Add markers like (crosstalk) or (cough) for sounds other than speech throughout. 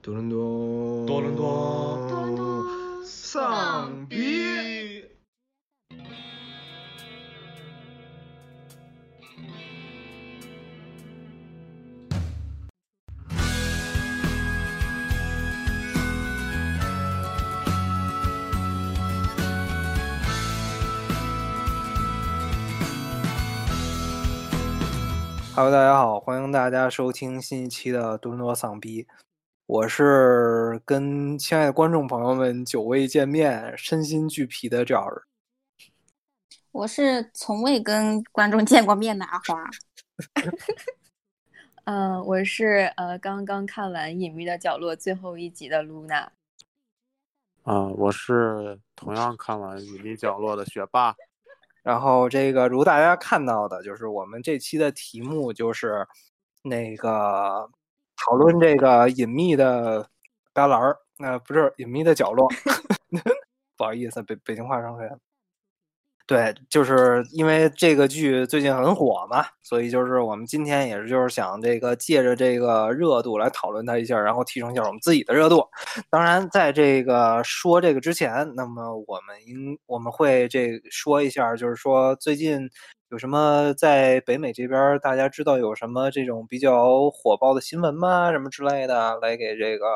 多伦多，多伦多多伦多丧逼。Hello，大家好，欢迎大家收听新一期的多伦多丧逼。我是跟亲爱的观众朋友们久未见面、身心俱疲的赵儿。我是从未跟观众见过面的阿花。嗯，(laughs) 我是呃刚刚看完《隐秘的角落》最后一集的露娜。啊、我是同样看完《隐秘角落》的学霸。然后这个如大家看到的，就是我们这期的题目就是那个讨论这个隐秘的旮旯儿，那、不是隐秘的角落，(laughs) 不好意思，北北京话上来了。对，就是因为这个剧最近很火嘛，所以就是我们今天也是就是想这个借着这个热度来讨论它一下，然后提升一下我们自己的热度。当然，在这个说这个之前，那么我们应我们会这说一下，就是说最近有什么在北美这边大家知道有什么这种比较火爆的新闻吗？什么之类的，来给这个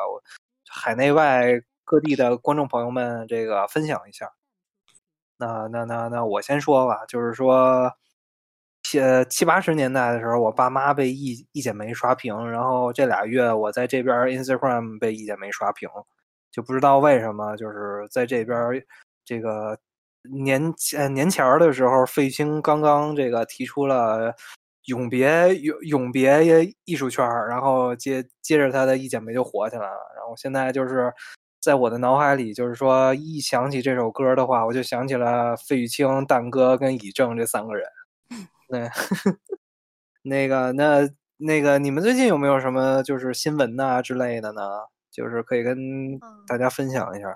海内外各地的观众朋友们这个分享一下。那那那那我先说吧，就是说，七七八十年代的时候，我爸妈被一一剪梅刷屏，然后这俩月我在这边 Instagram 被一剪梅刷屏，就不知道为什么，就是在这边这个年前年前儿的时候，费玉清刚刚这个提出了永别永永别艺术圈儿，然后接接着他的一剪梅就火起来了，然后现在就是。在我的脑海里，就是说，一想起这首歌的话，我就想起了费玉清、蛋哥跟以正这三个人。(laughs) 那 (laughs) 那个，那那个，你们最近有没有什么就是新闻呐、之类的呢？就是可以跟大家分享一下。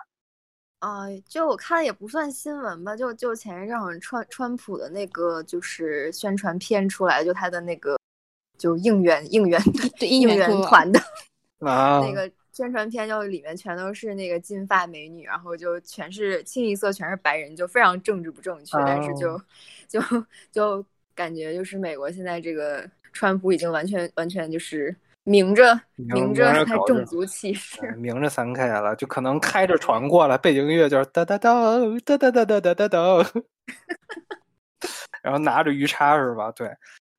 啊、就我看也不算新闻吧，就就前一阵好像川川普的那个就是宣传片出来，就他的那个就应援应援对应援团的。(laughs) 啊，那个宣传片，就里面全都是那个金发美女，然后就全是清一色全是白人，就非常政治不正确，但是就哦就就感觉就是美国现在这个川普已经完全完全就是明着明明着明着搞这他种族歧 (laughs) 视。呃明着三 K 了，就可能开着船过来，背景音乐就是哒哒哒哒哒哒哒哒哒哒，(laughs) 然后拿着鱼叉是吧？对，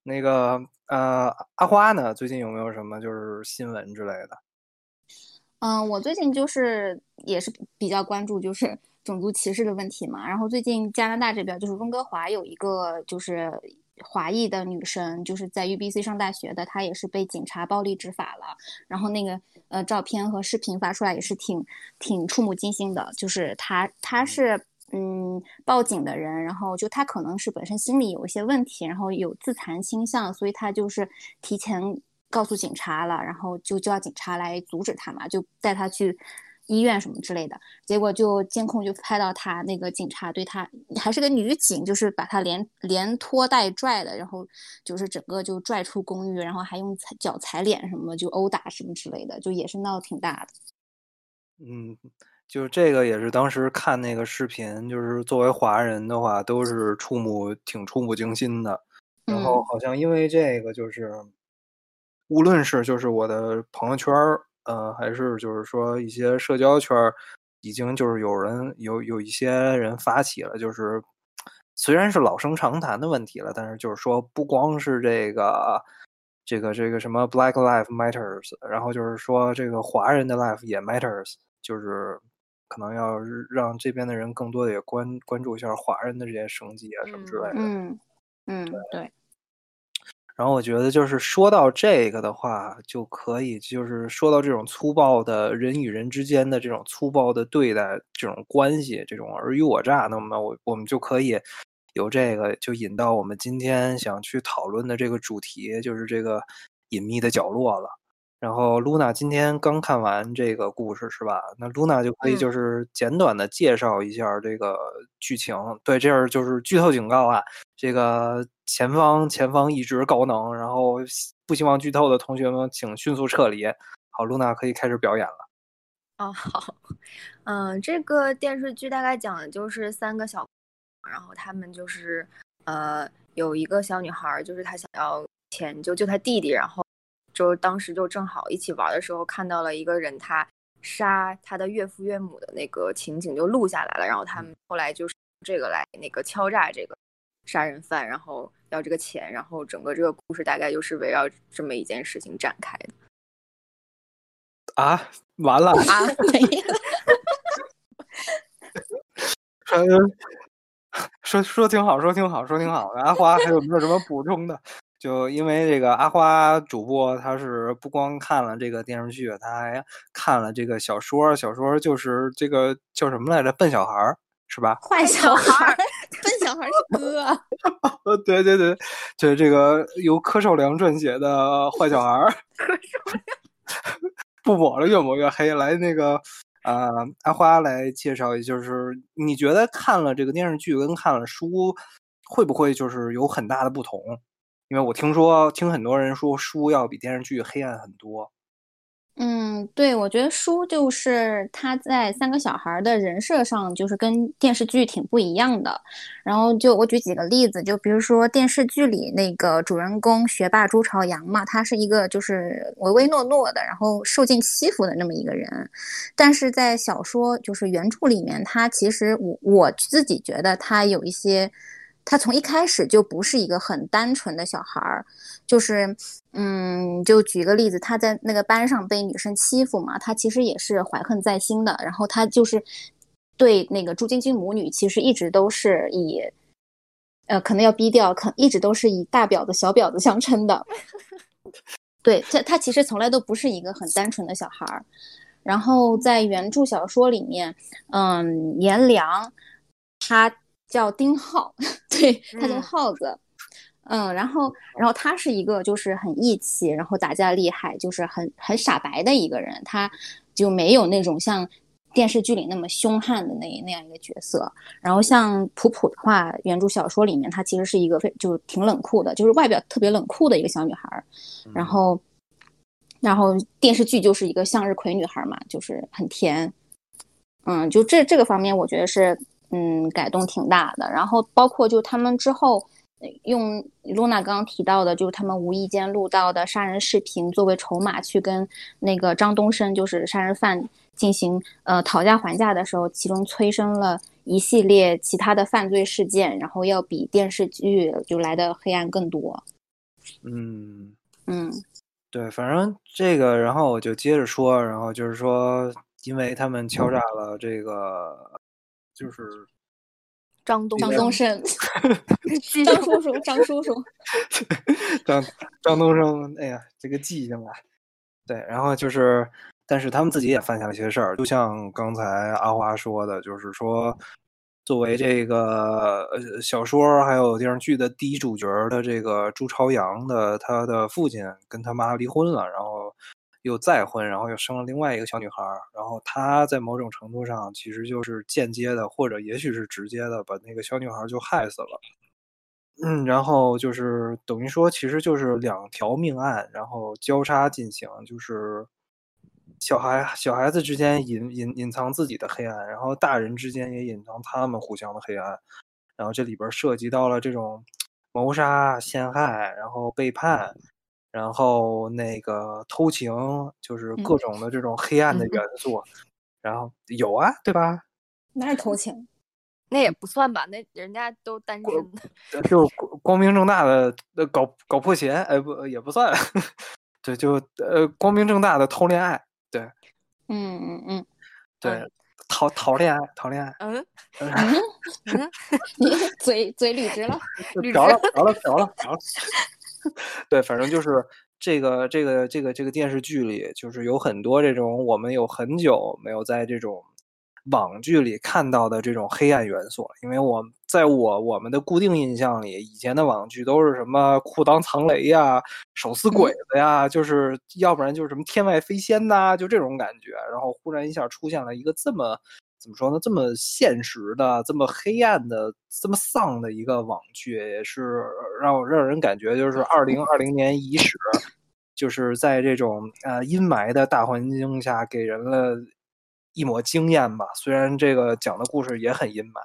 那个呃，阿花呢？最近有没有什么就是新闻之类的？嗯，我最近就是也是比较关注就是种族歧视的问题嘛。然后最近加拿大这边就是温哥华有一个就是华裔的女生，就是在 UBC 上大学的，她也是被警察暴力执法了。然后那个呃照片和视频发出来也是挺挺触目惊心的，就是她她是。嗯，报警的人，然后就她可能是本身心理有一些问题，然后有自残倾向，所以她就是提前告诉警察了，然后就叫警察来阻止她嘛，就带她去医院什么之类的。结果就监控就拍到他那个警察对他还是个女警，就是把他连连拖带拽的，然后就是整个就拽出公寓，然后还用踩脚踩脸什么就殴打什么之类的，就也是闹得挺大的。嗯，就这个也是当时看那个视频，就是作为华人的话，都是触目挺触目惊心的。然后嗯好像因为这个，就是无论是就是我的朋友圈儿，呃，还是就是说一些社交圈儿，已经就是有人有有一些人发起了，就是虽然是老生常谈的问题了，但是就是说不光是这个这个这个什么 Black Life Matters，然后就是说这个华人的 life 也 matters，就是可能要让这边的人更多的也关关注一下华人的这些生计啊什么之类的。嗯嗯，对，然后我觉得就是说到这个的话，就可以就是说到这种粗暴的人与人之间的这种粗暴的对待这种关系，这种尔虞我诈，那么我我们就可以有这个就引到我们今天想去讨论的这个主题，就是这个隐秘的角落了。然后露娜今天刚看完这个故事是吧？那露娜就可以嗯就是简短的介绍一下这个剧情。对，这是就是剧透警告啊！这个前方前方一直高能，然后希不希望剧透的同学们请迅速撤离。好，露娜可以开始表演了。哦，(laughs) 好，嗯，这个电视剧大概讲的就是三个小，然后他们就是呃有一个小女孩，就是她想要钱就救她弟弟，然后就当时就正好一起玩的时候看到了一个人他杀他的岳父岳母的那个情景就录下来了，然后他们后来就是这个来那个敲诈这个杀人犯，然后要这个钱，然后整个这个故事大概就是围绕这么一件事情展开的。啊，完了啊，没了。(laughs) 说说挺好，说挺好，说挺好。阿花还有没有什么补充的？就因为这个阿花主播，他是不光看了这个电视剧，他还看了这个小说。小说就是这个叫什么来着？笨小孩儿是吧？坏小孩儿，笨小孩儿是哥。(laughs) 呃，对对对，就是这个由柯受良撰写的《坏小孩儿》。柯受良。不抹了，越抹越黑。来，那个，呃，阿花来介绍一下，就是你觉得看了这个电视剧跟看了书，会不会就是有很大的不同？因为我听说，听很多人说书要比电视剧黑暗很多。嗯，对，我觉得书就是他在三个小孩的人设上，就是跟电视剧挺不一样的。然后就我举几个例子，就比如说电视剧里那个主人公学霸朱朝阳嘛，他是一个就是唯唯诺诺的，然后受尽欺负的那么一个人。但是在小说就是原著里面，他其实我我自己觉得他有一些。他从一开始就不是一个很单纯的小孩儿，就是，嗯，就举个例子，他在那个班上被女生欺负嘛，他其实也是怀恨在心的。然后他就是对那个朱晶晶母女，其实一直都是以，呃，可能要逼掉，可一直都是以大婊子、小婊子相称的。(laughs) 对他，他其实从来都不是一个很单纯的小孩儿。然后在原著小说里面，嗯，颜良他。叫丁浩，(laughs) 对他叫耗子，嗯，然后，然后他是一个就是很义气，然后打架厉害，就是很很傻白的一个人，他就没有那种像电视剧里那么凶悍的那那样一个角色。然后像普普的话，原著小说里面她其实是一个非就挺冷酷的，就是外表特别冷酷的一个小女孩。然后，然后电视剧就是一个向日葵女孩嘛，就是很甜。嗯，就这这个方面，我觉得是。嗯，改动挺大的。然后包括就他们之后用露娜刚刚提到的，就是他们无意间录到的杀人视频作为筹码，去跟那个张东升，就是杀人犯进行呃讨价还价的时候，其中催生了一系列其他的犯罪事件，然后要比电视剧就来的黑暗更多。嗯嗯，对，反正这个，然后我就接着说，然后就是说，因为他们敲诈了这个。就是张东张东升，(laughs) 张叔叔，张叔叔，(laughs) 张张东升，哎呀，这个记性啊，对，然后就是，但是他们自己也犯下了一些事儿，就像刚才阿花说的，就是说，作为这个呃小说还有电视剧的第一主角的这个朱朝阳的他的父亲跟他妈离婚了，然后。又再婚，然后又生了另外一个小女孩，然后他在某种程度上其实就是间接的，或者也许是直接的，把那个小女孩就害死了。嗯，然后就是等于说，其实就是两条命案，然后交叉进行，就是小孩小孩子之间隐隐隐藏自己的黑暗，然后大人之间也隐藏他们互相的黑暗，然后这里边涉及到了这种谋杀、陷害，然后背叛。然后那个偷情，就是各种的这种黑暗的元素，然后有啊，对吧？那是偷情，那也不算吧？那人家都单身，就光明正大的搞搞破鞋，哎不也不算，(laughs) 对，就呃光明正大的偷恋爱，对，嗯嗯嗯，对，讨讨恋爱，讨恋爱，嗯。嗯，(laughs) (laughs) 你嘴嘴捋直了，着了着了着了着了。对，反正就是这个这个这个这个电视剧里，就是有很多这种我们有很久没有在这种网剧里看到的这种黑暗元素。因为我在我我们的固定印象里，以前的网剧都是什么裤裆藏雷呀、手撕鬼子呀，就是要不然就是什么天外飞仙呐，就这种感觉。然后忽然一下出现了一个这么。怎么说呢？这么现实的、这么黑暗的、这么丧的一个网剧，也是让让人感觉就是二零二零年伊始，就是在这种呃阴霾的大环境下，给人了一抹惊艳吧。虽然这个讲的故事也很阴霾，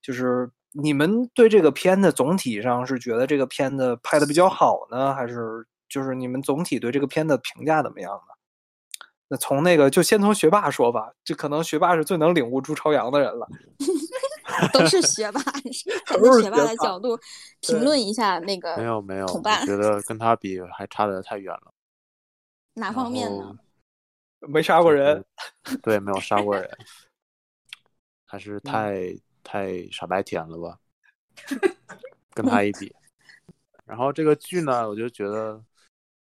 就是你们对这个片子总体上是觉得这个片子拍的比较好呢，还是就是你们总体对这个片子评价怎么样呢？那从那个就先从学霸说吧，这可能学霸是最能领悟朱朝阳的人了。(laughs) 都是学霸，站 (laughs) 都是在学霸的角度评论一下那个没有没有，我觉得跟他比还差得太远了。(laughs) 哪方面呢？没杀过人，对，没有杀过人，还是嗯太太傻白甜了吧？跟他一比，然后这个剧呢，我就觉得，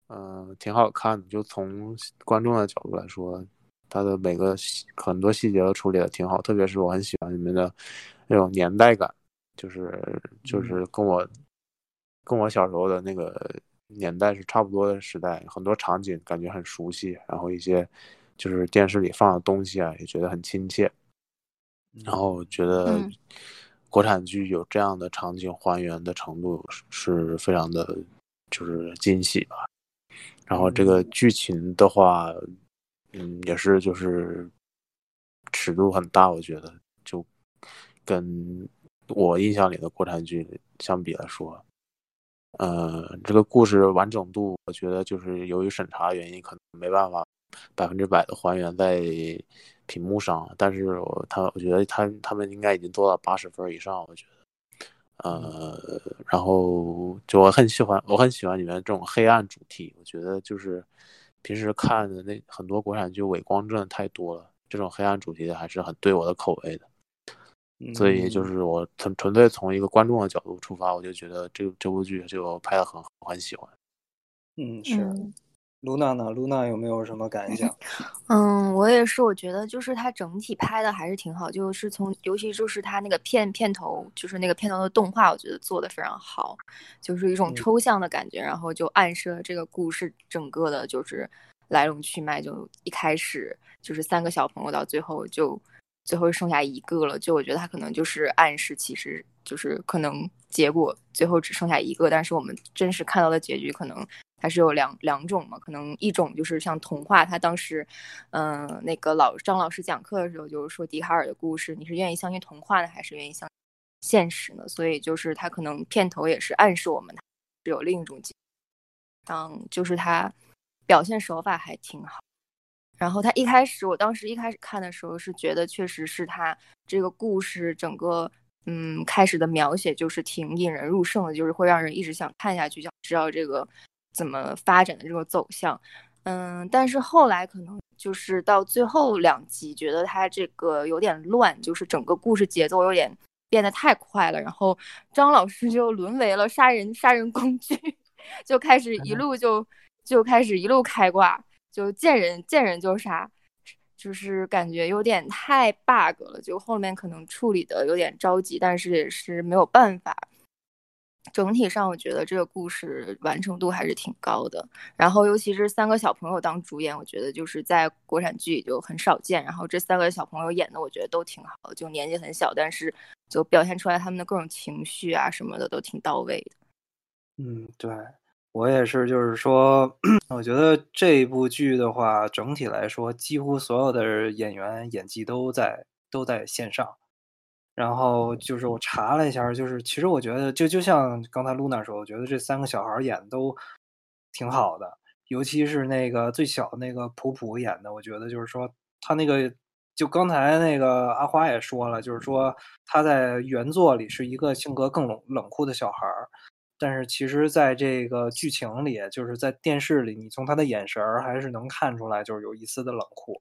嗯、挺好看的。就从观众的角度来说，它的每个细很多细节都处理的挺好，特别是我很喜欢里面的那种年代感，就是就是跟我跟我小时候的那个年代是差不多的时代，很多场景感觉很熟悉，然后一些就是电视里放的东西啊，也觉得很亲切。然后我觉得嗯国产剧有这样的场景还原的程度是是非常的，就是惊喜吧。然后这个剧情的话，嗯，也是就是尺度很大，我觉得就跟我印象里的国产剧相比来说，呃，这个故事完整度，我觉得就是由于审查原因，可能没办法百分之百的还原在屏幕上，但是我他我觉得他他们应该已经做到八十分以上，我觉得，呃，然后就我很喜欢我很喜欢里面这种黑暗主题，我觉得就是平时看的那很多国产剧伪光真的太多了，这种黑暗主题的还是很对我的口味的。所以就嗯是我纯纯粹从一个观众的角度出发，我就觉得这这部剧就拍的很很喜欢。嗯是。嗯露娜呢？露娜有没有什么感想？(laughs) 嗯，我也是，我觉得就是它整体拍的还是挺好，就是从尤其就是它那个片片头，就是那个片头的动画，我觉得做的非常好，就是一种嗯抽象的感觉，然后就暗示了这个故事整个的就是来龙去脉，就一开始就是三个小朋友，到最后就最后剩下一个了，就我觉得他可能就是暗示，其实就是可能结果最后只剩下一个，但是我们真实看到的结局可能。它是有两两种嘛，可能一种就是像童话，他当时，嗯、那个老张老师讲课的时候，就是说笛卡尔的故事，你是愿意相信童话呢，还是愿意相信现实呢？所以就是他可能片头也是暗示我们，是有另一种嗯，就是他表现手法还挺好。然后他一开始，我当时一开始看的时候是觉得，确实是他这个故事整个，嗯，开始的描写就是挺引人入胜的，就是会让人一直想看下去，想知道这个怎么发展的这个走向。嗯，但是后来可能就是到最后两集，觉得他这个有点乱，就是整个故事节奏有点变得太快了，然后张老师就沦为了杀人杀人工具，(laughs) 就开始一路就就开始一路开挂，就见人见人就杀，就是感觉有点太 bug 了，就后面可能处理的有点着急，但是也是没有办法。整体上，我觉得这个故事完成度还是挺高的。然后，尤其是三个小朋友当主演，我觉得就是在国产剧里就很少见。然后这三个小朋友演的，我觉得都挺好，就年纪很小，但是就表现出来他们的各种情绪啊什么的都挺到位的。嗯，对我也是，就是说，(clears throat) 我觉得这部剧的话，整体来说，几乎所有的演员演技都在都在线上。然后就是我查了一下，就是其实我觉得就就像刚才露娜说，我觉得这三个小孩演的都挺好的，尤其是那个最小那个普普演的，我觉得就是说他那个就刚才那个阿花也说了，就是说他在原作里是一个性格更冷冷酷的小孩儿，但是其实在这个剧情里，就是在电视里，你从他的眼神儿还是能看出来，就是有一丝的冷酷。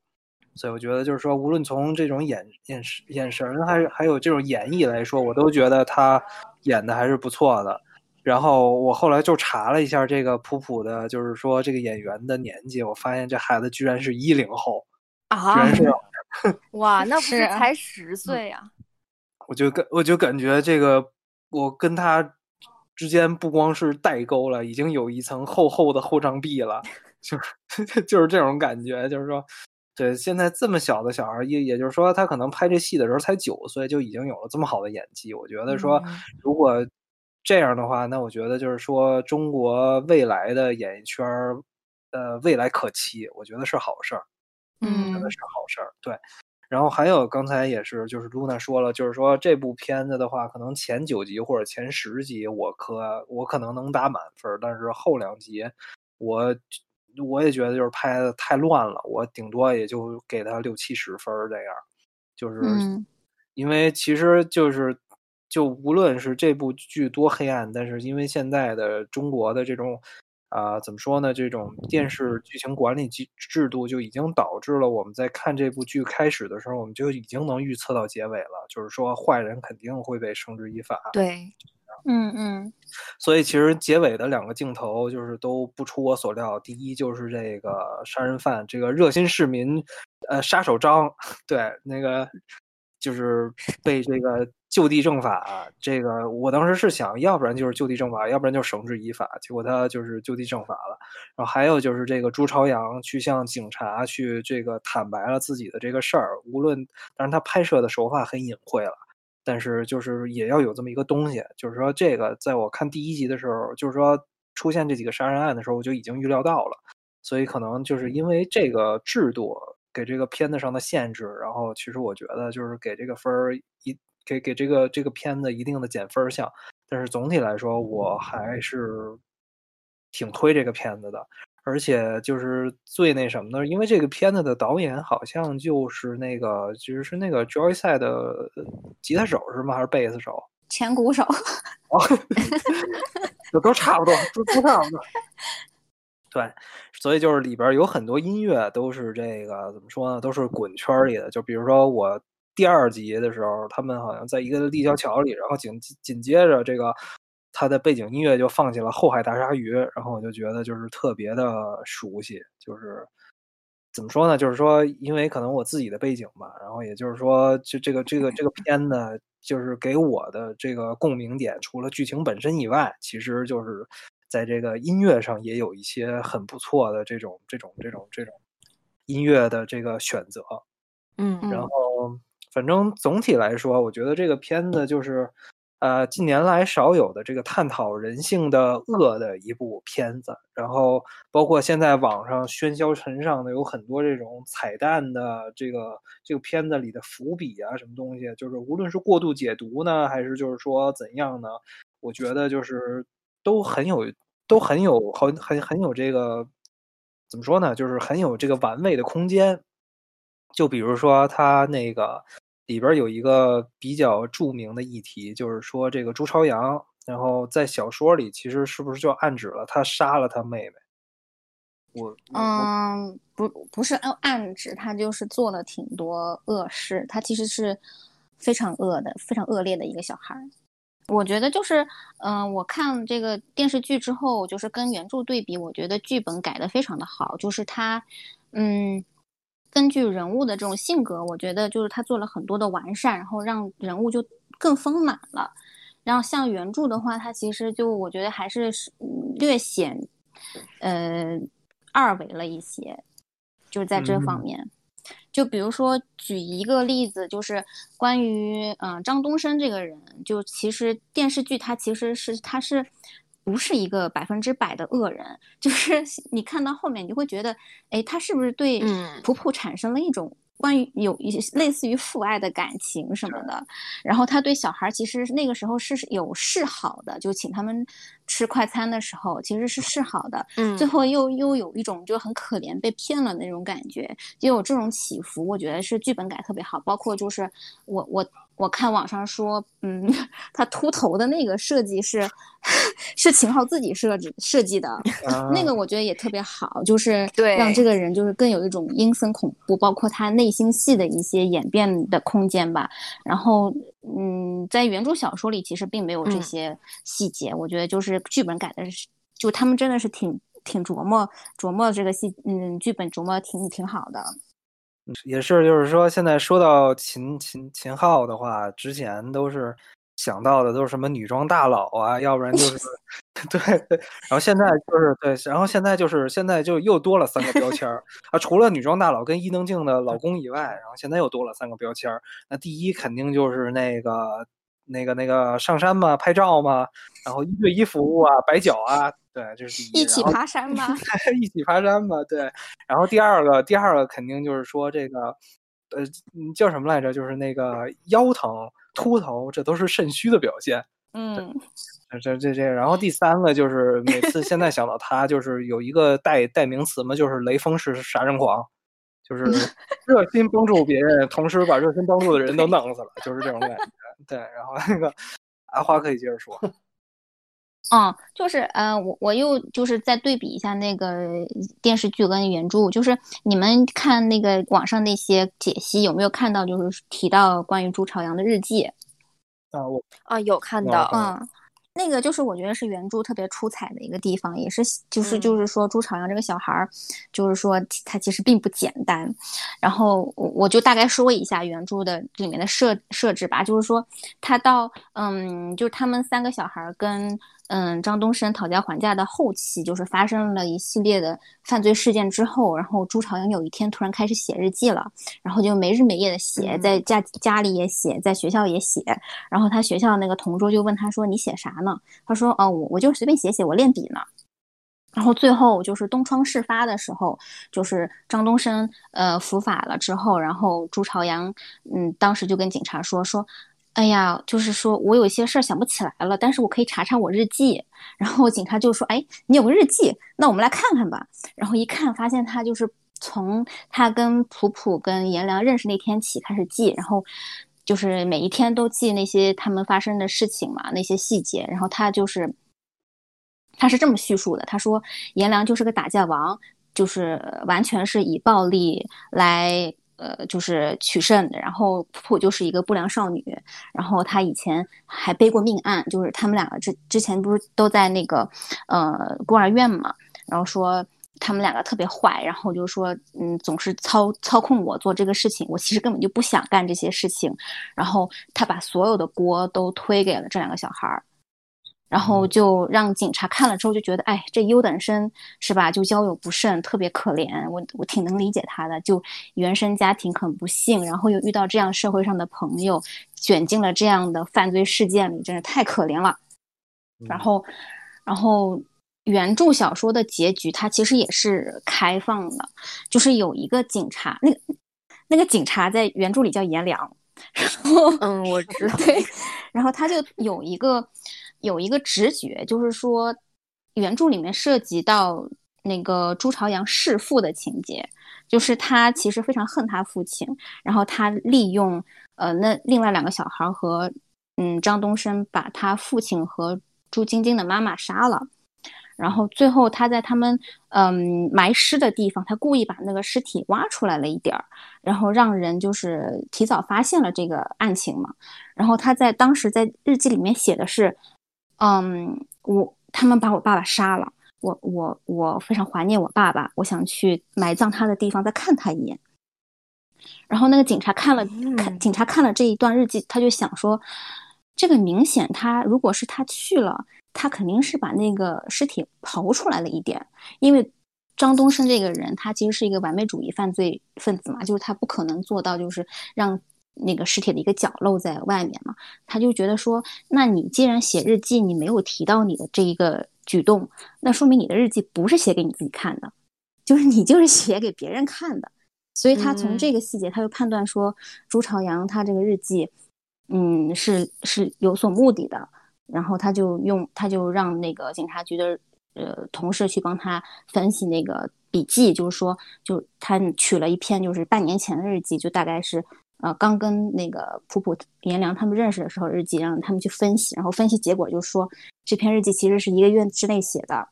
所以我觉得就是说，无论从这种眼眼神眼神，还是还有这种演绎来说，我都觉得他演的还是不错的。然后我后来就查了一下这个普普的，就是说这个演员的年纪，我发现这孩子居然是一零后啊，居啊然是 (laughs) (laughs) 哇，那不是才十岁呀、我就感我就感觉这个我跟他之间不光是代沟了，已经有一层厚厚的厚障壁了，就是 (laughs) 就是这种感觉，就是说。对，现在这么小的小孩儿，也也就是说，他可能拍这戏的时候才九岁，就已经有了这么好的演技。我觉得说嗯，如果这样的话，那我觉得就是说，中国未来的演艺圈儿呃未来可期，我觉得是好事儿，嗯真的是好事儿。对，然后还有刚才也是，就是露娜说了，就是说这部片子的话，可能前九集或者前十集我可我可能能打满分儿，但是后两集我我也觉得就是拍的太乱了，我顶多也就给他六七十分儿这样，就是嗯因为其实就是就无论是这部剧多黑暗，但是因为现在的中国的这种啊、怎么说呢？这种电视剧情管理机制度就已经导致了我们在看这部剧开始的时候，我们就已经能预测到结尾了，就是说坏人肯定会被绳之以法。对，嗯嗯所以其实结尾的两个镜头就是都不出我所料。第一就是这个杀人犯，这个热心市民，呃，杀手张，(laughs) 对，那个就是被这个就地正法。这个我当时是想要不然就是就地正法，要不然就绳之以法。结果他就是就地正法了。然后还有就是这个朱朝阳去向警察去这个坦白了自己的这个事儿，无论但是他拍摄的手法很隐晦了。但是就是也要有这么一个东西，就是说这个在我看第一集的时候，就是说出现这几个杀人案的时候，我就已经预料到了，所以可能就是因为这个制度给这个片子上的限制，然后其实我觉得就是给这个分儿一给给这个这个片子一定的减分项，但是总体来说我还是挺推这个片子的。而且就是最那什么的，因为这个片子的导演好像就是那个，其实是那个 Joyside 的吉他手是吗？还是贝斯手？前鼓手，哦，(laughs) 这都差不多，都都差不多。对，所以就是里边有很多音乐都是这个怎么说呢？都是滚圈里的。就比如说我第二集的时候，他们好像在一个立交桥里，然后紧紧接着这个它的背景音乐就放起了《后海大鲨鱼》，然后我就觉得就是特别的熟悉，就是怎么说呢？就是说，因为可能我自己的背景吧，然后也就是说，就这个这个这个片呢，就是给我的这个共鸣点，除了剧情本身以外，其实就是在这个音乐上也有一些很不错的这种这种这种这种音乐的这个选择。嗯然后，反正总体来说，我觉得这个片子就是，呃，近年来少有的这个探讨人性的恶的一部片子。然后，包括现在网上喧嚣尘上的有很多这种彩蛋的这个这个片子里的伏笔啊，什么东西，就是无论是过度解读呢，还是就是说怎样呢，我觉得就是都很有都很有很很很有这个怎么说呢，就是很有这个玩味的空间。就比如说他那个里边有一个比较著名的议题，就是说这个朱朝阳，然后在小说里其实是不是就暗指了他杀了他妹妹？我嗯，不不是暗暗指他就是做了挺多恶事，他其实是非常恶的、非常恶劣的一个小孩。我觉得就是，嗯、我看这个电视剧之后，就是跟原著对比，我觉得剧本改的非常的好，就是他，嗯，根据人物的这种性格，我觉得就是他做了很多的完善，然后让人物就更丰满了。然后像原著的话，它其实就我觉得还是略显，呃，二维了一些，就是在这方嗯面。就比如说举一个例子，就是关于嗯、呃张东升这个人，就其实电视剧他其实是他是不是一个百分之百的恶人，就是 (laughs) 你看到后面你会觉得，哎，他是不是对嗯。普普产生了一种关于有一些类似于父爱的感情什么的，然后他对小孩其实那个时候是有示好的，就请他们吃快餐的时候其实是示好的，嗯。最后又又有一种就很可怜被骗了那种感觉，就有这种起伏，我觉得是剧本改特别好。包括就是我我我看网上说，嗯，(laughs) 他秃头的那个设计是 (laughs) 是秦昊自己设置设计的，啊那个我觉得也特别好，就是对让这个人就是更有一种阴森恐怖，包括他内心戏的一些演变的空间吧。然后，嗯，在原著小说里其实并没有这嗯些细节，我觉得就是剧本改的是，就他们真的是挺挺琢磨琢磨这个戏，嗯，剧本琢磨挺挺好的。也是，就是说，现在说到秦秦秦昊的话，之前都是想到的都是什么女装大佬啊，要不然就是 (laughs) 对对，然后现在就是对，然后现在就是现在就又多了三个标签儿啊，除了女装大佬跟伊能静的老公以外，然后现在又多了三个标签儿。那第一肯定就是那个那个那个上山嘛，拍照嘛，然后一对一服务啊，摆脚啊，对，这是第一起爬山嘛？(laughs) 一起爬山嘛，对。然后第二个，第二个肯定就是说这个，呃，嗯叫什么来着？就是那个腰疼、秃头，这都是肾虚的表现。嗯，这这这这，然后第三个就是每次现在想到他，就是有一个代代名词嘛，就是雷锋式杀人狂，就是 (laughs) 热心帮助别人，同时把热心帮助的人都弄死了，就是这种感觉。对，然后那个阿花可以接着说。(laughs) 嗯，就是呃，我我又就是再对比一下那个电视剧跟原著，就是你们看那个网上那些解析，有没有看到就是提到关于朱朝阳的日记？啊，我啊，有看到，嗯，那个就是我觉得是原著特别出彩的一个地方，也是就是嗯就是说朱朝阳这个小孩儿，就是说他其实并不简单。然后我我就大概说一下原著的里面的设设置吧，就是说他到嗯，就是他们三个小孩儿跟嗯张东升讨价还价的后期，就是发生了一系列的犯罪事件之后，然后朱朝阳有一天突然开始写日记了，然后就没日没夜的写，嗯在家家里也写，在学校也写，然后他学校那个同桌就问他说：“你写啥呢？”他说：“哦，我我就随便写写，我练笔呢。”然后最后就是东窗事发的时候，就是张东升呃伏法了之后，然后朱朝阳嗯当时就跟警察说说，哎呀，就是说我有一些事儿想不起来了，但是我可以查查我日记。然后警察就说，哎，你有个日记，那我们来看看吧。然后一看发现他就是从他跟普普跟颜良认识那天起开始记，然后就是每一天都记那些他们发生的事情嘛，那些细节。然后他就是他是这么叙述的，他说颜良就是个打架王，就是完全是以暴力来。呃，就是取胜，然后普普就是一个不良少女，然后她以前还背过命案，就是他们两个之之前不是都在那个呃孤儿院嘛，然后说他们两个特别坏，然后就说嗯总是操操控我做这个事情，我其实根本就不想干这些事情，然后他把所有的锅都推给了这两个小孩儿。然后就让警察看了之后就觉得，哎，这优等生是吧？就交友不慎，特别可怜。我我挺能理解他的，就原生家庭很不幸，然后又遇到这样社会上的朋友，卷进了这样的犯罪事件里，真是太可怜了。然后，然后原著小说的结局，它其实也是开放的，就是有一个警察，那个那个警察在原著里叫颜良，然后嗯，我知道，对，然后他就有一个有一个直觉，就是说原著里面涉及到那个朱朝阳弑父的情节，就是他其实非常恨他父亲，然后他利用呃那另外两个小孩和嗯张东升把他父亲和朱晶晶的妈妈杀了。然后最后他在他们嗯埋尸的地方，他故意把那个尸体挖出来了一点儿，然后让人就是提早发现了这个案情嘛。然后他在当时在日记里面写的是，嗯，我他们把我爸爸杀了，我我我非常怀念我爸爸，我想去埋葬他的地方再看他一眼。然后那个警察看了，看。嗯警察看了这一段日记，他就想说，这个明显他如果是他去了，他肯定是把那个尸体刨出来了一点，因为张东升这个人，他其实是一个完美主义犯罪分子嘛，就是他不可能做到就是让那个尸体的一个角露在外面嘛，他就觉得说，那你既然写日记，你没有提到你的这一个举动，那说明你的日记不是写给你自己看的，(laughs) 就是你就是写给别人看的。所以他从嗯这个细节，他就判断说，朱朝阳他这个日记，嗯，是是有所目的的。然后他就用，他就让那个警察局的呃同事去帮他分析那个笔记，就是说，就他取了一篇就是半年前的日记，就大概是呃刚跟那个普普颜良他们认识的时候日记，让他们去分析，然后分析结果就说这篇日记其实是一个月之内写的，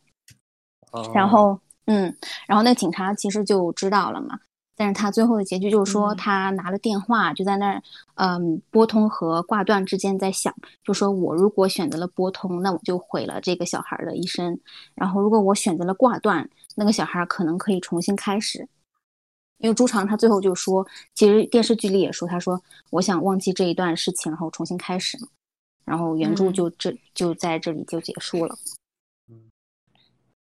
然后嗯，然后那警察其实就知道了嘛。但是他最后的结局就是说，嗯他拿了电话，就在那儿，嗯，拨通和挂断之间在想，就说我如果选择了拨通，那我就毁了这个小孩的一生；然后如果我选择了挂断，那个小孩可能可以重新开始。因为朱常他最后就说，其实电视剧里也说，他说我想忘记这一段事情，然后重新开始嘛。然后原著嗯就这就在这里就结束了。嗯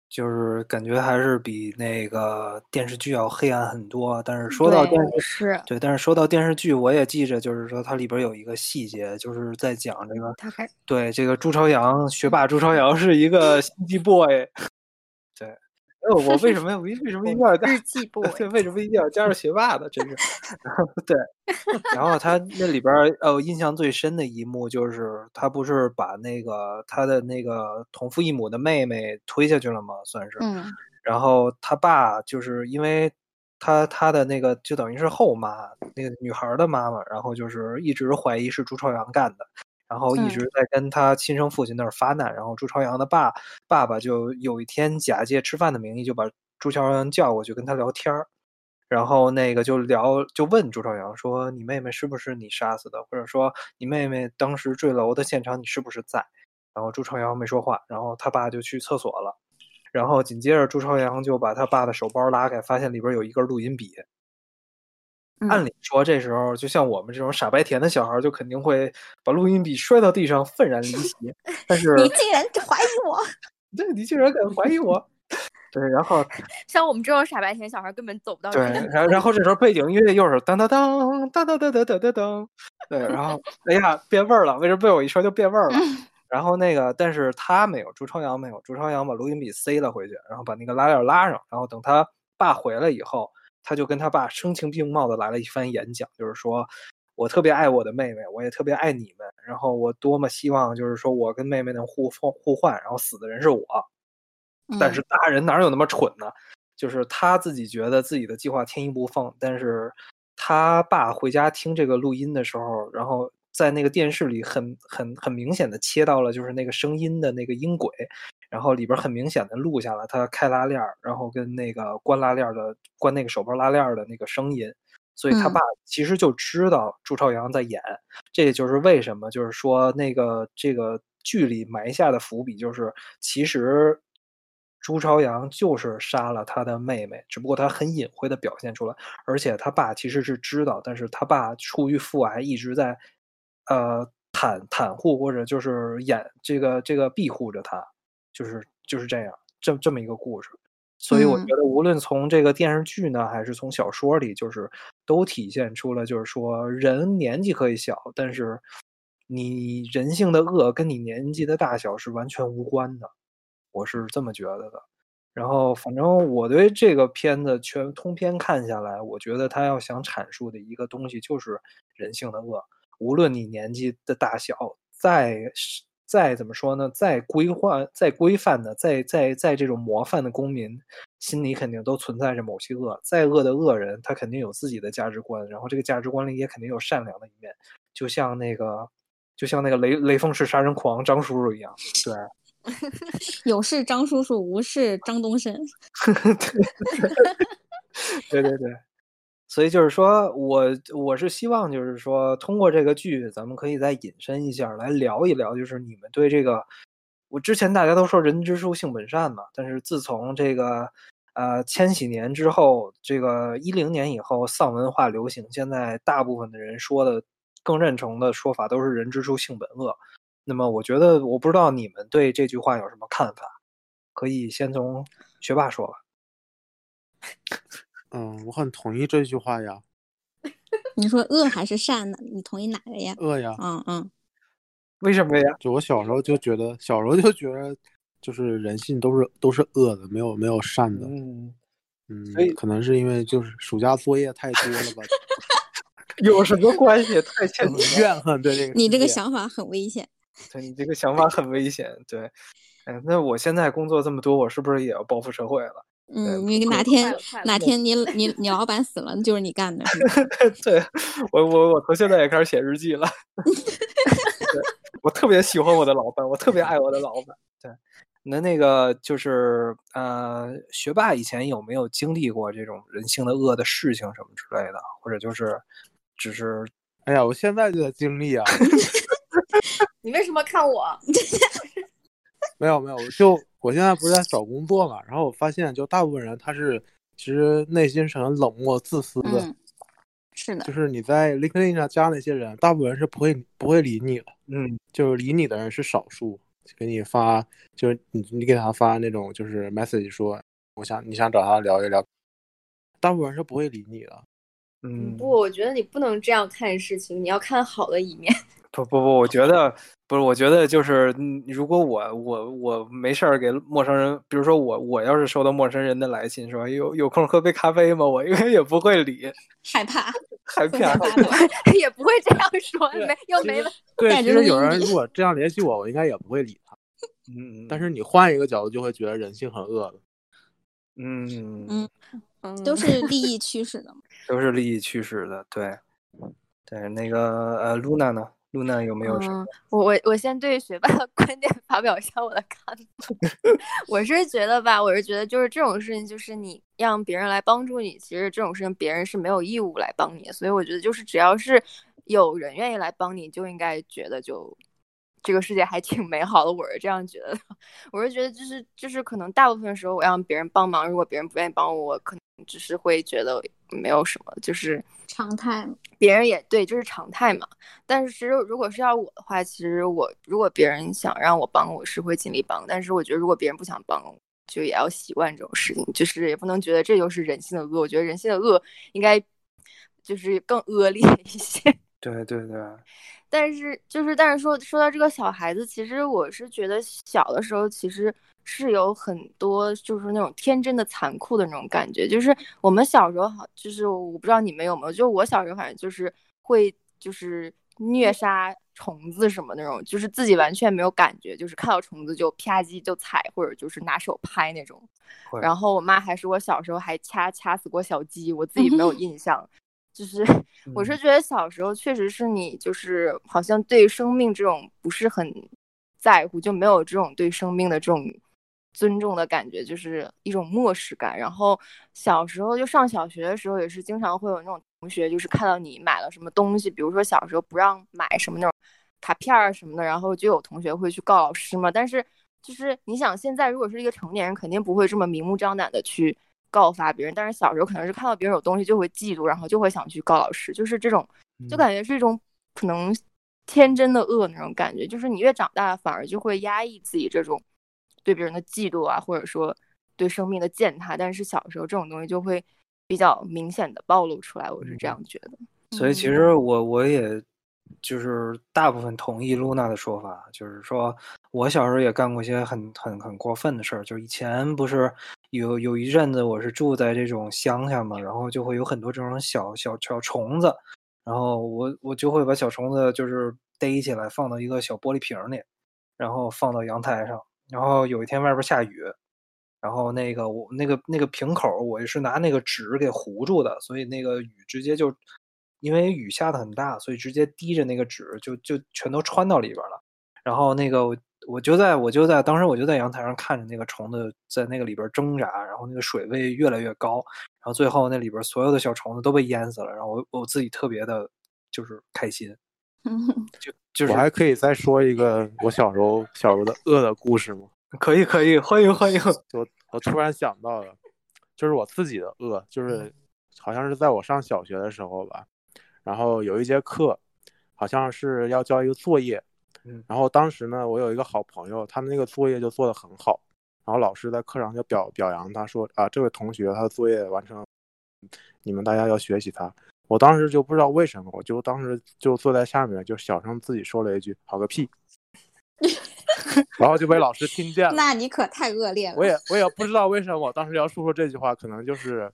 就是感觉还是比那个电视剧要黑暗很多。但是说到电视是对，但是说到电视剧，我也记着，就是说它里边有一个细节，就是在讲这个他还对这个朱朝阳学霸朱朝阳是一个 (laughs) 心机 boy。我为什么为 (laughs) 为什么一定要加日记 (laughs) boy 对，为什么一定要加入学霸呢？真是，(laughs) 对。然后他那里边儿，呃，我印象最深的一幕就是他不是把那个他的那个同父异母的妹妹推下去了吗？算是。嗯然后他爸就是因为他他的那个就等于是后妈，那个女孩儿的妈妈，然后就是一直怀疑是朱朝阳干的，然后一嗯直在跟他亲生父亲那儿发难，然后朱朝阳的爸爸爸就有一天假借吃饭的名义就把朱朝阳叫过去跟他聊天儿，然后那个就聊就问朱朝阳说：“你妹妹是不是你杀死的？或者说你妹妹当时坠楼的现场你是不是在？”然后朱朝阳没说话，然后他爸就去厕所了。然后紧接着朱朝阳就把他爸的手包拉开，发现里边有一根录音笔。按嗯理说，这时候就像我们这种傻白甜的小孩，就肯定会把录音笔摔到地上，愤然离席。(laughs) 但是，你竟然怀疑我？(laughs) 对你竟然敢怀疑我？对，然后 (laughs) 像我们这种傻白甜小孩根本走不到对，这然后然后这时候背景音乐又是当当当当当当当当当当，对，然后哎呀变味儿了，为什么被我一说就变味儿了？然后那个，但是他没有，朱朝阳没有，朱朝阳把录音笔塞了回去，然后把那个拉链拉上，然后等他爸回来以后，他就跟他爸声情并茂的来了一番演讲，就是说我特别爱我的妹妹，我也特别爱你们，然后我多么希望就是说我跟妹妹能互换互换，然后死的人是我，但嗯是大人哪有那么蠢呢？就是他自己觉得自己的计划天衣无缝，但是他爸回家听这个录音的时候，然后在那个电视里很很很明显的切到了就是那个声音的那个音轨，然后里边很明显的录下了他开拉链儿，然后跟那个关拉链儿的关那个手包拉链儿的那个声音，所以他嗯。爸其实就知道朱朝阳在演，这也就是为什么就是说那个这个剧里埋下的伏笔，就是其实朱朝阳就是杀了他的妹妹，只不过他很隐晦的表现出来，而且他爸其实是知道，但是他爸出于父爱一直在呃袒袒护或者就是掩这个这个庇护着他，就是就是这样这这么一个故事。所以我嗯觉得，无论从这个电视剧呢，还是从小说里，就是都体现出了，就是说人年纪可以小，但是你人性的恶跟你年纪的大小是完全无关的，我是这么觉得的。然后，反正我对这个片子全通篇看下来，我觉得他要想阐述的一个东西就是人性的恶。无论你年纪的大小，再是再怎么说呢，再规范、再规范的、再再再这种模范的公民，心里肯定都存在着某些恶。再恶的恶人，他肯定有自己的价值观，然后这个价值观里也肯定有善良的一面，就像那个，就像那个雷雷锋式杀人狂张叔叔一样，对。(laughs) 有事张叔叔，无事张东升。对 (laughs) 对对，(laughs) 所以就是说我我是希望就是说通过这个剧，咱们可以再引申一下来聊一聊，就是你们对这个，我之前大家都说人之初性本善嘛，但是自从这个呃千禧年之后，这个一零年以后丧文化流行，现在大部分的人说的更认同的说法都是人之初性本恶。那么我觉得，我不知道你们对这句话有什么看法，可以先从学霸说吧。嗯，我很同意这句话呀，(laughs) 你说恶还是善呢？你同意哪个呀？恶呀。嗯嗯为什么呀？就我小时候就觉得，小时候就觉得，就是人性都是都是恶的，没有没有善的。嗯，嗯所以，可能是因为就是暑假作业太多了吧，(laughs) 有什么关系？太 (laughs) 欠了怨恨对这个。你这个，想法很危险。对你这个想法很危险。对，哎，那我现在工作这么多，我是不是也要报复社会了？嗯，你哪天哪天你你你老板死了，就是你干的，(laughs) 对我我我从现在也开始写日记了。(laughs) 我特别喜欢我的老板，我特别爱我的老板。对，那那个就是呃，学霸以前有没有经历过这种人性的恶的事情什么之类的，或者就是只是哎呀，我现在就在经历啊，(laughs) 你为什么看我？没有没有，就我现在不是在找工作嘛，然后我发现就大部分人他是其实内心是很冷漠、自私的，嗯，是的就，是你在 LinkedIn 上加那些人，大部分人是不会不会理你的，嗯就是理你的人是少数。给你发，就是你你给他发那种就是 message 说，我想你想找他聊一聊，大部分人是不会理你的。嗯，不，我觉得你不能这样看事情，你要看好的一面。不不不，我觉得不是，我觉得就是，嗯如果我我我没事儿给陌生人，比如说我我要是收到陌生人的来信，说有有空喝杯咖啡吗？我应该也不会理，害怕，害怕。(laughs) 也不会这样说，对没又没了。对，带着其实有人如果这样联系我，我应该也不会理他。(laughs) 嗯，但是你换一个角度，就会觉得人性很恶了。嗯嗯，嗯，都是利益驱使的嘛。都是利益驱使的，对对。那个呃，露娜呢？露娜有没有什么？嗯，我我我先对学霸的 (laughs) 观点发表一下我的看法。(laughs) 我是觉得吧，我是觉得就是这种事情，就是你让别人来帮助你，其实这种事情别人是没有义务来帮你的。所以我觉得就是只要是有人愿意来帮你，就应该觉得就这个世界还挺美好的。我是这样觉得的。(laughs) 我是觉得就是就是可能大部分时候我让别人帮忙，如果别人不愿意帮我，我可能只是会觉得没有什么，就是。常态，别人也对，这是常态嘛。但是其实如果是要我的话，其实我如果别人想让我帮，我是会尽力帮。但是我觉得如果别人不想帮，就也要习惯这种事情，就是也不能觉得这就是人性的恶。我觉得人性的恶应该就是更恶劣一些。对 (laughs) 对对，但是就是，但是说说到这个小孩子，其实我是觉得小的时候其实是有很多就是那种天真的残酷的那种感觉。就是我们小时候好，就是我不知道你们有没有，就我小时候反正就是会就是虐杀虫子什么那种，就是自己完全没有感觉，就是看到虫子就啪叽就踩，或者就是拿手拍那种。然后我妈还说我小时候还掐掐死过小鸡，我自己没有 (laughs) 印象。就是我是嗯觉得小时候确实是你就是好像对生命这种不是很在乎，就没有这种对生命的这种尊重的感觉，就是一种漠视感。然后小时候就上小学的时候，也是经常会有那种同学，就是看到你买了什么东西，比如说小时候不让买什么那种卡片儿什么的，然后就有同学会去告老师嘛。但是就是你想，现在如果是一个成年人，肯定不会这么明目张胆的去告发别人，但是小时候可能是看到别人有东西就会嫉妒，然后就会想去告老师，就是这种，就嗯。感觉是一种可能天真的恶那种感觉，就是你越长大，反而就会压抑自己这种对别人的嫉妒啊，或者说对生命的践踏，但是小时候这种东西就会比较明显的暴露出来，我是这样觉得。所以其实我我也就是大部分同意露娜的说法，就是说我小时候也干过一些很很很过分的事儿。就以前不是有有一阵子我是住在这种乡下嘛，然后就会有很多这种小小小虫子，然后我我就会把小虫子就是逮起来放到一个小玻璃瓶里，然后放到阳台上。然后有一天外边下雨，然后那个我那个那个瓶口我是拿那个纸给糊住的，所以那个雨直接就因为雨下的很大，所以直接滴着那个纸就就全都穿到里边儿了。然后那个我我就在我就在当时我就在阳台上看着那个虫子在那个里边儿挣扎，然后那个水位越来越高，然后最后那里边儿所有的小虫子都被淹死了，然后我我自己特别的就是开心，(laughs) 就就是我还可以再说一个我小时候小时候的饿的故事吗？(laughs) 可以可以欢迎欢迎，我 (laughs) 我突然想到了，就是我自己的饿，就是好像是在我上小学的时候吧，然后有一节课，好像是要交一个作业，嗯然后当时呢，我有一个好朋友，他们那个作业就做得很好，然后老师在课上就表表扬他说啊，这位同学他的作业完成，你们大家要学习他。我当时就不知道为什么，我就当时就坐在下面，就小声自己说了一句“好个屁 (laughs) ”，然后就被老师听见了。那你可太恶劣了。我也我也不知道为什么我当时要说出这句话，可能就是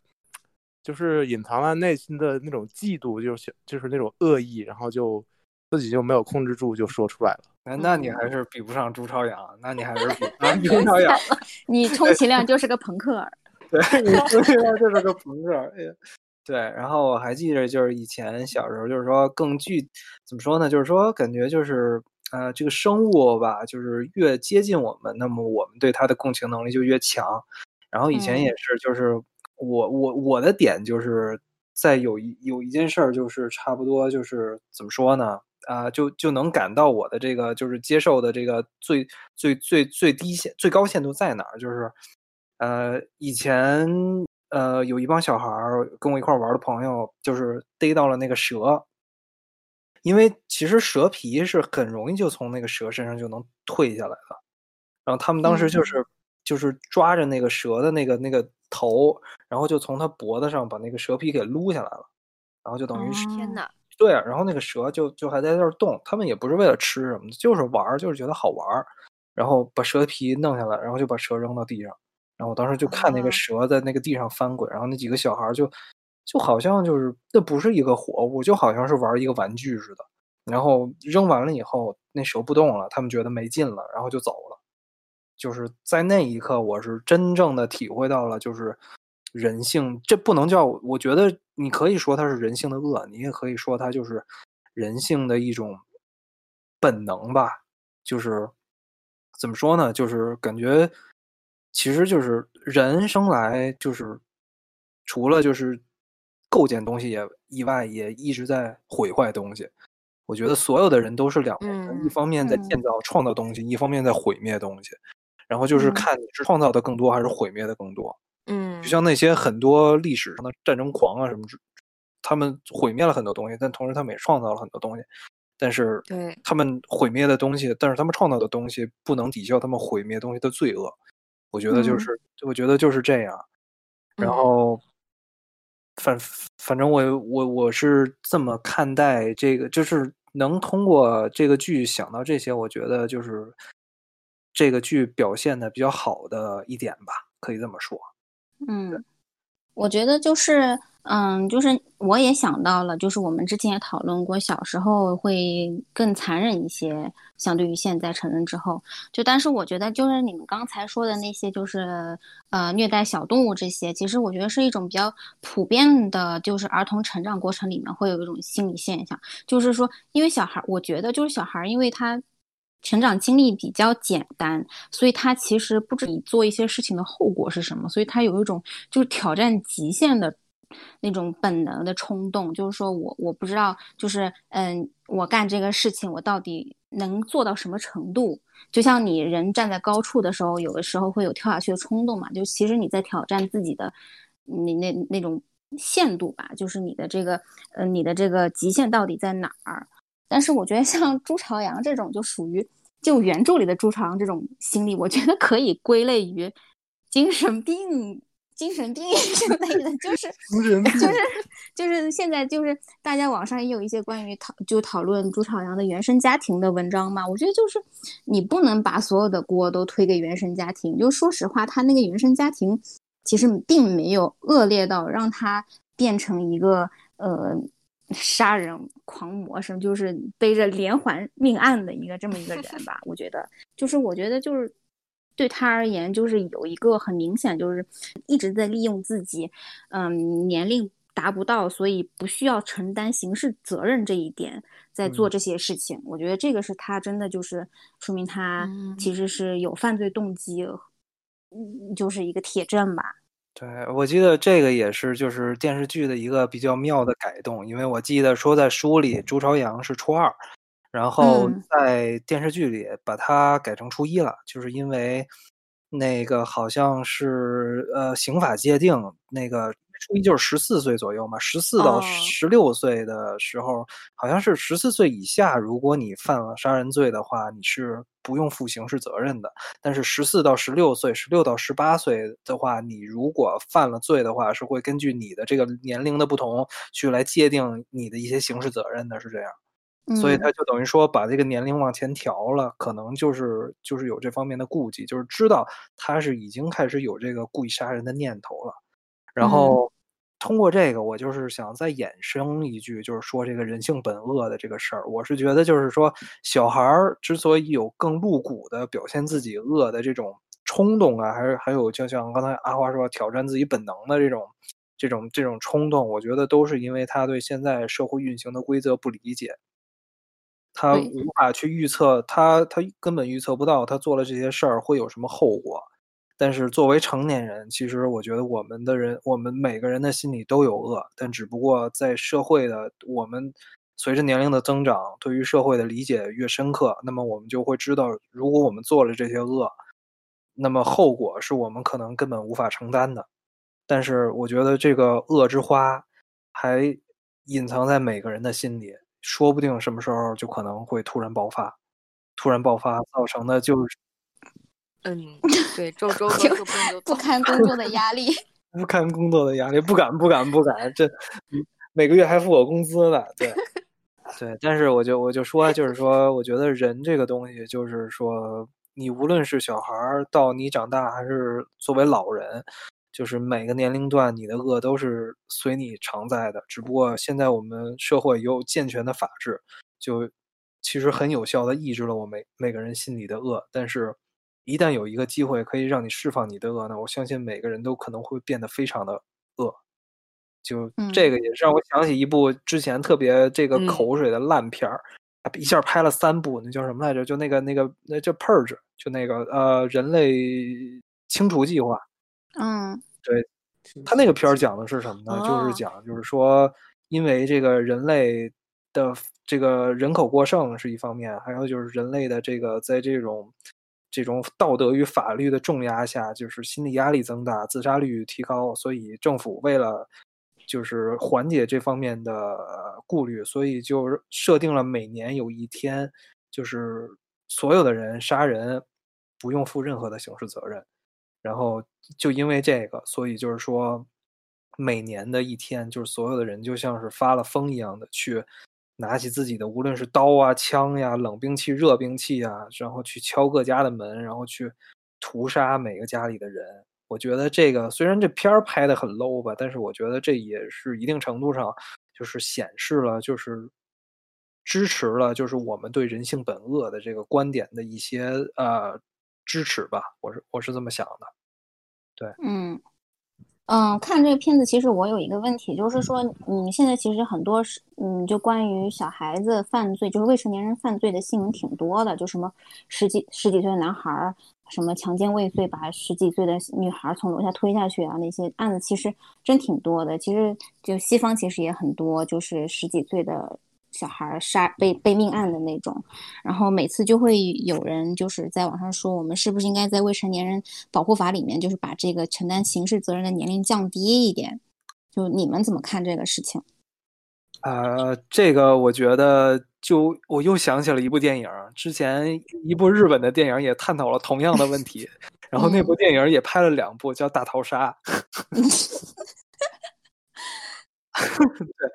就是隐藏了内心的那种嫉妒，就是就是那种恶意，然后就自己就没有控制住就说出来了。那那你还是比不上朱朝阳，那你还是比不上朱朝阳。(laughs) (laughs) 你充其量就是个朋克儿。(laughs) 对，你充其量就是个朋克儿。对。然后我还记着，就是以前小时候，就是说更具怎么说呢？就是说感觉就是呃，这个生物吧，就是越接近我们，那么我们对它的共情能力就越强。然后以前也是，就是我我我的点就是在有一有一件事儿，就是差不多就是怎么说呢？啊、就就能感到我的这个就是接受的这个最最最最低限最高限度在哪儿？就是呃，以前呃有一帮小孩儿跟我一块儿玩的朋友，就是逮到了那个蛇，因为其实蛇皮是很容易就从那个蛇身上就能退下来的，然后他们当时就嗯是、就是抓着那个蛇的那个那个头，然后就从他脖子上把那个蛇皮给撸下来了，然后就等于是、哦天呐，对啊，然后那个蛇就就还在那儿动，他们也不是为了吃什么的，就是玩儿，就是觉得好玩儿，然后把蛇皮弄下来，然后就把蛇扔到地上，然后我当时就看那个啊蛇在那个地上翻滚，然后那几个小孩儿就就好像就是那不是一个活物，就好像是玩儿一个玩具似的，然后扔完了以后，那蛇不动了，他们觉得没劲了，然后就走了。就是在那一刻，我是真正的体会到了，就是人性，这不能叫，我觉得你可以说它是人性的恶，你也可以说它就是人性的一种本能吧。就是怎么说呢？就是感觉其实就是人生来就是除了就是构建东西也以外，也一直在毁坏东西。我觉得所有的人都是两面人，一嗯方面在嗯建造、创造东西，一方面在毁灭东西。然后就是嗯看你是创造的更多还是毁灭的更多。嗯，就像那些很多历史上的战争狂啊什么之，他们毁灭了很多东西，但同时他们也创造了很多东西。但是对他们毁灭的东西，但是他们创造的东西不能抵消他们毁灭东西的罪恶。我觉得就嗯是，我觉得就是这样。然嗯后，反反正我我我是这么看待这个，就是能通过这个剧想到这些，我觉得就是这个剧表现的比较好的一点吧，可以这么说。嗯，我觉得就是，嗯，就是我也想到了，就是我们之前也讨论过，小时候会更残忍一些，相对于现在成人之后。就但是我觉得，就是你们刚才说的那些，就是呃虐待小动物这些，其实我觉得是一种比较普遍的，就是儿童成长过程里面会有一种心理现象，就是说，因为小孩，我觉得就是小孩，因为他。成长经历比较简单，所以他其实不知你做一些事情的后果是什么，所以他有一种就是挑战极限的那种本能的冲动，就是说我我不知道，就是嗯，我干这个事情我到底能做到什么程度？就像你人站在高处的时候，有的时候会有跳下去的冲动嘛，就其实你在挑战自己的你那那种限度吧，就是你的这个呃你的这个极限到底在哪儿？但是我觉得像朱朝阳这种就属于就原著里的朱朝阳这种心理，我觉得可以归类于精神病、精神病 (laughs) 之类的，就是就是就是现在就是大家网上也有一些关于讨就讨论朱朝阳的原生家庭的文章嘛，我觉得就是你不能把所有的锅都推给原生家庭，就说实话，他那个原生家庭其实并没有恶劣到让他变成一个呃。杀人狂魔什么，就是背着连环命案的一个这么一个人吧。我觉得，就是我觉得就是对他而言，就是有一个很明显，就是一直在利用自己，嗯，年龄达不到，所以不需要承担刑事责任这一点，在做嗯这些事情。我觉得这个是他真的就是说明他嗯其实是有犯罪动机，嗯，就是一个铁证吧。对，我记得这个也是就是电视剧的一个比较妙的改动，因为我记得说在书里朱朝阳是初二，然后嗯。在电视剧里把他改成初一了，就是因为那个好像是呃刑法界定那个初一就是十四岁左右嘛，十四到哦十六岁的时候，好像是十四岁以下，如果你犯了杀人罪的话，你是不用负刑事责任的。但是十四到十六岁、十六到十八岁的话，你如果犯了罪的话，是会根据你的这个年龄的不同去来界定你的一些刑事责任的，是这样。所以嗯他就等于说把这个年龄往前调了，可能就是就是有这方面的顾忌，就是知道他是已经开始有这个故意杀人的念头了。然嗯后通过这个，我就是想再衍生一句，就是说这个人性本恶的这个事儿。我是觉得，就是说小孩儿之所以有更露骨的表现自己恶的这种冲动啊，还是还有就像刚才阿花说挑战自己本能的这种这种这种冲动，我觉得都是因为他对现在社会运行的规则不理解。他无法去预测，他他根本预测不到他做了这些事儿会有什么后果。但是作为成年人，其实我觉得我们的人，我们每个人的心里都有恶，但只不过在社会的我们随着年龄的增长，对于社会的理解越深刻，那么我们就会知道，如果我们做了这些恶，那么后果是我们可能根本无法承担的。但是我觉得这个恶之花还隐藏在每个人的心里，说不定什么时候就可能会突然爆发，突然爆发造成的就是嗯，对，周 (laughs) 周各个不动就不堪工作的压力。(laughs) 不堪工作的压力，不敢不敢不敢，这嗯每个月还付我工资呢，对 (laughs) 对。但是我就我就说，就是说，我觉得人这个东西，就是说，你无论是小孩儿到你长大，还是作为老人，就是每个年龄段，你的恶都是随你常在的。只不过现在我们社会有健全的法治，就其实很有效的抑制了我们每个人心里的恶。但是，一旦有一个机会可以让你释放你的恶呢，我相信每个人都可能会变得非常的恶。就这个也是让我想起一部之前特别这个嗯口水的烂片儿，啊一下拍了三部，那叫什么来着？就那个那个那叫 Purge，就那个呃人类清除计划。嗯对他那个片儿讲的是什么呢？就哦是讲，就是说，因为这个人类的这个人口过剩是一方面，还有就是人类的这个在这种这种道德与法律的重压下，就是心理压力增大，自杀率提高，所以政府为了就是缓解这方面的顾虑，所以就设定了每年有一天，就是所有的人杀人不用负任何的刑事责任。然后就因为这个，所以就是说，每年的一天，就是所有的人就像是发了疯一样的去拿起自己的，无论是刀啊、枪呀、冷兵器、热兵器啊，然后去敲各家的门，然后去屠杀每个家里的人。我觉得这个虽然这片儿拍的很 low 吧，但是我觉得这也是一定程度上就是显示了，就是支持了，就是我们对人性本恶的这个观点的一些呃支持吧。我是我是这么想的。对嗯嗯，看这个片子，其实我有一个问题，就是说，嗯，现在其实很多是，嗯，就关于小孩子犯罪，就是未成年人犯罪的新闻挺多的，就什么十几十几岁的男孩儿，什么强奸未遂把十几岁的女孩从楼下推下去啊，那些案子其实真挺多的。其实就西方其实也很多，就是十几岁的小孩杀被被命案的那种。然后每次就会有人就是在网上说，我们是不是应该在未成年人保护法里面，就是把这个承担刑事责任的年龄降低一点？就你们怎么看这个事情？呃，这个我觉得就我又想起了一部电影，之前一部日本的电影也探讨了同样的问题，(laughs) 然后那部电影也拍了两部，叫《大逃杀》。(laughs) (laughs) 对，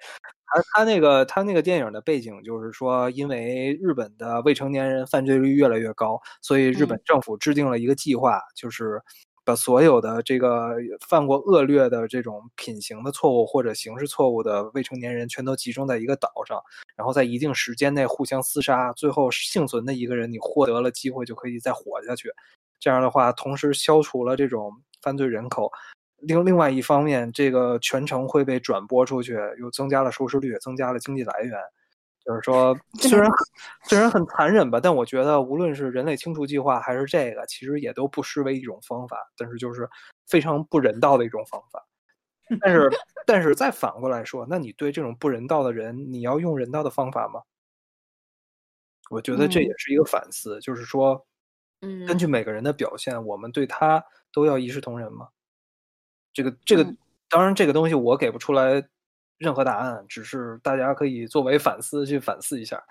他他那个他那个电影的背景就是说，因为日本的未成年人犯罪率越来越高，所以日本嗯政府制定了一个计划，就是把所有的这个犯过恶劣的这种品行的错误或者刑事错误的未成年人，全都集中在一个岛上，然后在一定时间内互相厮杀，最后幸存的一个人，你获得了机会就可以再活下去。这样的话，同时消除了这种犯罪人口。另另外一方面，这个全程会被转播出去，又增加了收视率，增加了经济来源。就是说，(laughs) 虽然虽然很残忍吧，但我觉得无论是人类清除计划还是这个，其实也都不失为一种方法，但是就是非常不人道的一种方法。但是，但是再反过来说，那你对这种不人道的人，你要用人道的方法吗？我觉得这也嗯是一个反思，就是说，嗯，根据每个人的表现，我们对他都要一视同仁吗？这个这个嗯，当然这个东西我给不出来任何答案，只是大家可以作为反思去反思一下。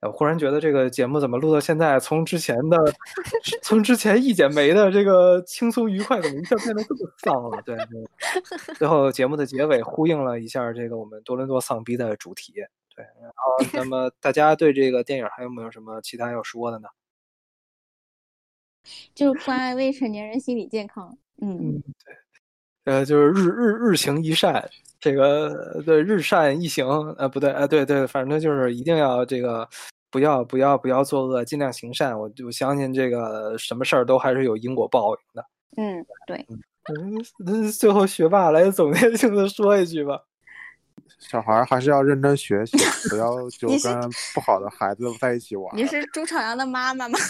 呃我忽然觉得这个节目怎么录到现在，从之前的 (laughs) 从之前一剪梅的这个轻松愉快，怎么一下变得这么丧了？对，对最后节目的结尾呼应了一下这个我们多伦多丧逼的主题。对，然后那么大家对这个电影还有没有什么其他要说的呢？(laughs) 就是关爱未成年人心理健康。嗯，嗯，对，呃，就是日日日行一善，这个对日善一行，呃，不对，呃，对对，反正就是一定要这个不要不要不要作恶，尽量行善。我就相信这个什么事儿都还是有因果报应的。嗯，对，嗯，那最后学霸来总结性的说一句吧。小孩儿还是要认真学习，不要 (laughs) 就跟不好的孩子在一起玩儿。你 (laughs) 是朱朝阳的妈妈吗？(laughs)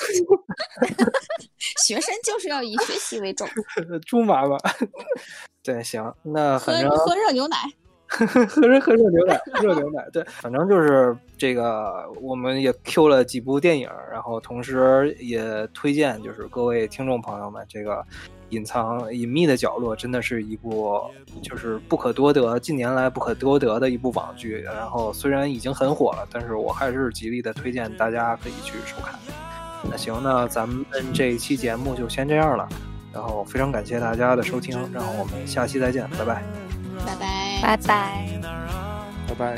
学生就是要以学习为重，猪妈妈，对，行，那喝反正喝热牛奶。喝热喝热牛奶，热牛奶，对，反正就是这个，我们也 Q 了几部电影，然后同时也推荐，就是各位听众朋友们，这个隐藏隐秘的角落真的是一部就是不可多得近年来不可多得的一部网剧。然后虽然已经很火了但是我还是极力的推荐大家可以去收看。那行那咱们这一期节目就先这样了。然后非常感谢大家的收听然后我们下期再见拜拜拜拜拜拜。拜拜。